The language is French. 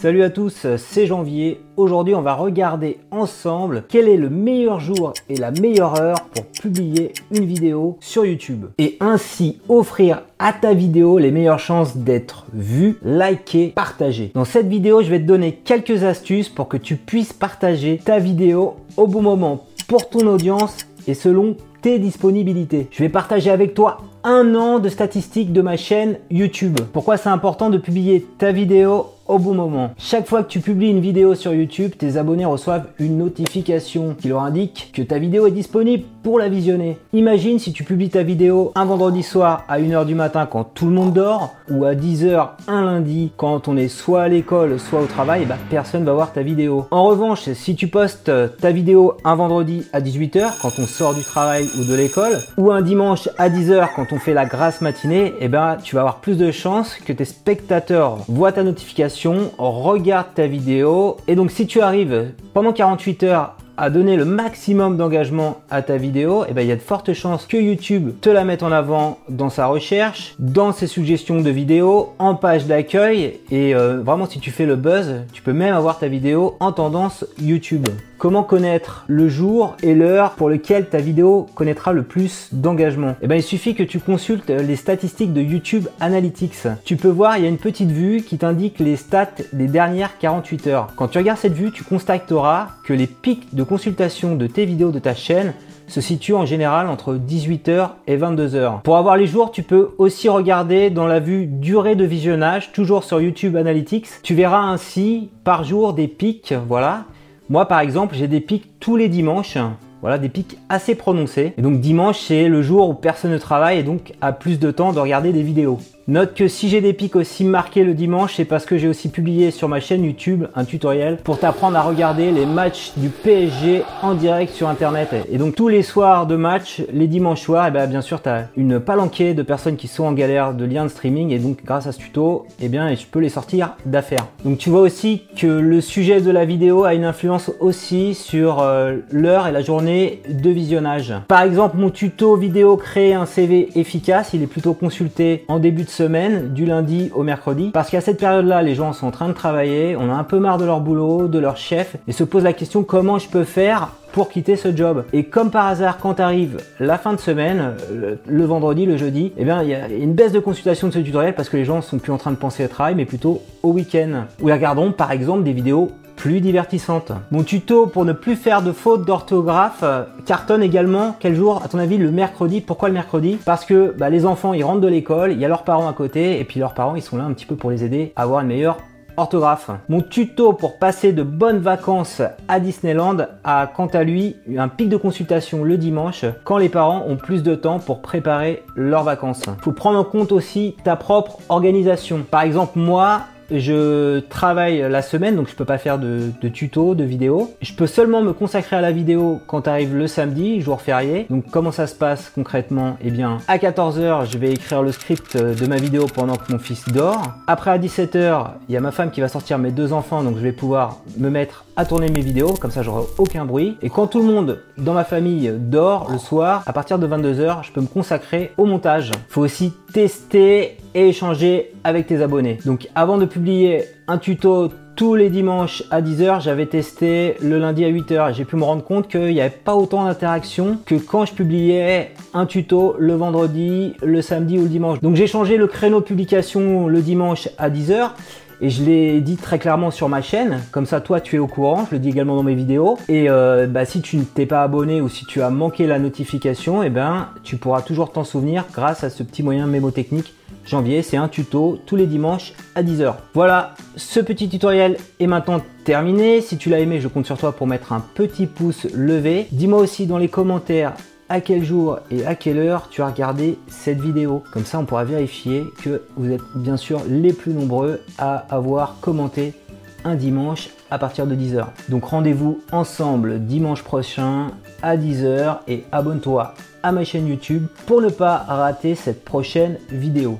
Salut à tous, c'est Janvier. Aujourd'hui, on va regarder ensemble quel est le meilleur jour et la meilleure heure pour publier une vidéo sur YouTube et ainsi offrir à ta vidéo les meilleures chances d'être vue, likée, partagée. Dans cette vidéo, je vais te donner quelques astuces pour que tu puisses partager ta vidéo au bon moment pour ton audience et selon tes disponibilités. Je vais partager avec toi un an de statistiques de ma chaîne YouTube. Pourquoi c'est important de publier ta vidéo au bon moment. Chaque fois que tu publies une vidéo sur YouTube, tes abonnés reçoivent une notification qui leur indique que ta vidéo est disponible pour la visionner. Imagine si tu publies ta vidéo un vendredi soir à 1h du matin quand tout le monde dort ou à 10h un lundi quand on est soit à l'école soit au travail, bah, personne va voir ta vidéo. En revanche, si tu postes ta vidéo un vendredi à 18h quand on sort du travail ou de l'école ou un dimanche à 10h quand on fait la grasse matinée, eh ben, tu vas avoir plus de chances que tes spectateurs voient ta notification regarde ta vidéo. Et donc si tu arrives pendant 48 heures à donner le maximum d'engagement à ta vidéo, et eh ben, il y a de fortes chances que YouTube te la mette en avant dans sa recherche, dans ses suggestions de vidéos, en page d'accueil. Et euh, vraiment, si tu fais le buzz, tu peux même avoir ta vidéo en tendance YouTube. Comment connaître le jour et l'heure pour lequel ta vidéo connaîtra le plus d'engagement Eh bien, il suffit que tu consultes les statistiques de YouTube Analytics. Tu peux voir, il y a une petite vue qui t'indique les stats des dernières 48 heures. Quand tu regardes cette vue, tu constateras que les pics de consultation de tes vidéos de ta chaîne se situent en général entre 18h et 22h. Pour avoir les jours, tu peux aussi regarder dans la vue durée de visionnage, toujours sur YouTube Analytics. Tu verras ainsi par jour des pics, voilà, moi, par exemple, j'ai des pics tous les dimanches. Voilà, des pics assez prononcés. Et donc dimanche, c'est le jour où personne ne travaille et donc a plus de temps de regarder des vidéos. Note que si j'ai des pics aussi marqués le dimanche, c'est parce que j'ai aussi publié sur ma chaîne YouTube un tutoriel pour t'apprendre à regarder les matchs du PSG en direct sur internet. Et donc tous les soirs de match, les dimanches soirs, et eh bien, bien sûr tu as une palanquée de personnes qui sont en galère de liens de streaming et donc grâce à ce tuto, et eh bien je peux les sortir d'affaires. Donc tu vois aussi que le sujet de la vidéo a une influence aussi sur euh, l'heure et la journée de visionnage. Par exemple, mon tuto vidéo créer un CV efficace, il est plutôt consulté en début de du lundi au mercredi. Parce qu'à cette période-là, les gens sont en train de travailler, on a un peu marre de leur boulot, de leur chef, et se pose la question comment je peux faire pour quitter ce job? Et comme par hasard, quand arrive la fin de semaine, le, vendredi, le jeudi, eh bien, il y a une baisse de consultation de ce tutoriel parce que les gens sont plus en train de penser au travail, mais plutôt au week-end. Ou regardons par exemple des vidéos plus divertissante. Mon tuto pour ne plus faire de fautes d'orthographe euh, cartonne également. Quel jour, à ton avis, le mercredi? Pourquoi le mercredi? Parce que bah, les enfants, ils rentrent de l'école, il y a leurs parents à côté, et puis leurs parents, ils sont là un petit peu pour les aider à avoir une meilleure orthographe. Mon tuto pour passer de bonnes vacances à Disneyland a quant à lui un pic de consultation le dimanche quand les parents ont plus de temps pour préparer leurs vacances. Faut prendre en compte aussi ta propre organisation. Par exemple, moi, je travaille la semaine, donc je peux pas faire de, de tuto, de vidéo. Je peux seulement me consacrer à la vidéo quand arrive le samedi, jour férié. Donc comment ça se passe concrètement? Eh bien, à 14h, je vais écrire le script de ma vidéo pendant que mon fils dort. Après à 17h, il y a ma femme qui va sortir mes deux enfants, donc je vais pouvoir me mettre à tourner mes vidéos, comme ça j'aurai aucun bruit. Et quand tout le monde dans ma famille dort le soir, à partir de 22h, je peux me consacrer au montage. Faut aussi tester et échanger avec tes abonnés. Donc avant de publier un tuto tous les dimanches à 10h, j'avais testé le lundi à 8h. J'ai pu me rendre compte qu'il n'y avait pas autant d'interactions que quand je publiais un tuto le vendredi, le samedi ou le dimanche. Donc j'ai changé le créneau de publication le dimanche à 10h et je l'ai dit très clairement sur ma chaîne, comme ça toi tu es au courant, je le dis également dans mes vidéos. Et euh, bah, si tu ne t'es pas abonné ou si tu as manqué la notification, eh ben tu pourras toujours t'en souvenir grâce à ce petit moyen mémotechnique janvier. C'est un tuto tous les dimanches à 10h. Voilà, ce petit tutoriel est maintenant terminé. Si tu l'as aimé, je compte sur toi pour mettre un petit pouce levé. Dis-moi aussi dans les commentaires à quel jour et à quelle heure tu as regardé cette vidéo. Comme ça, on pourra vérifier que vous êtes bien sûr les plus nombreux à avoir commenté un dimanche à partir de 10h. Donc rendez-vous ensemble dimanche prochain à 10h et abonne-toi à ma chaîne YouTube pour ne pas rater cette prochaine vidéo.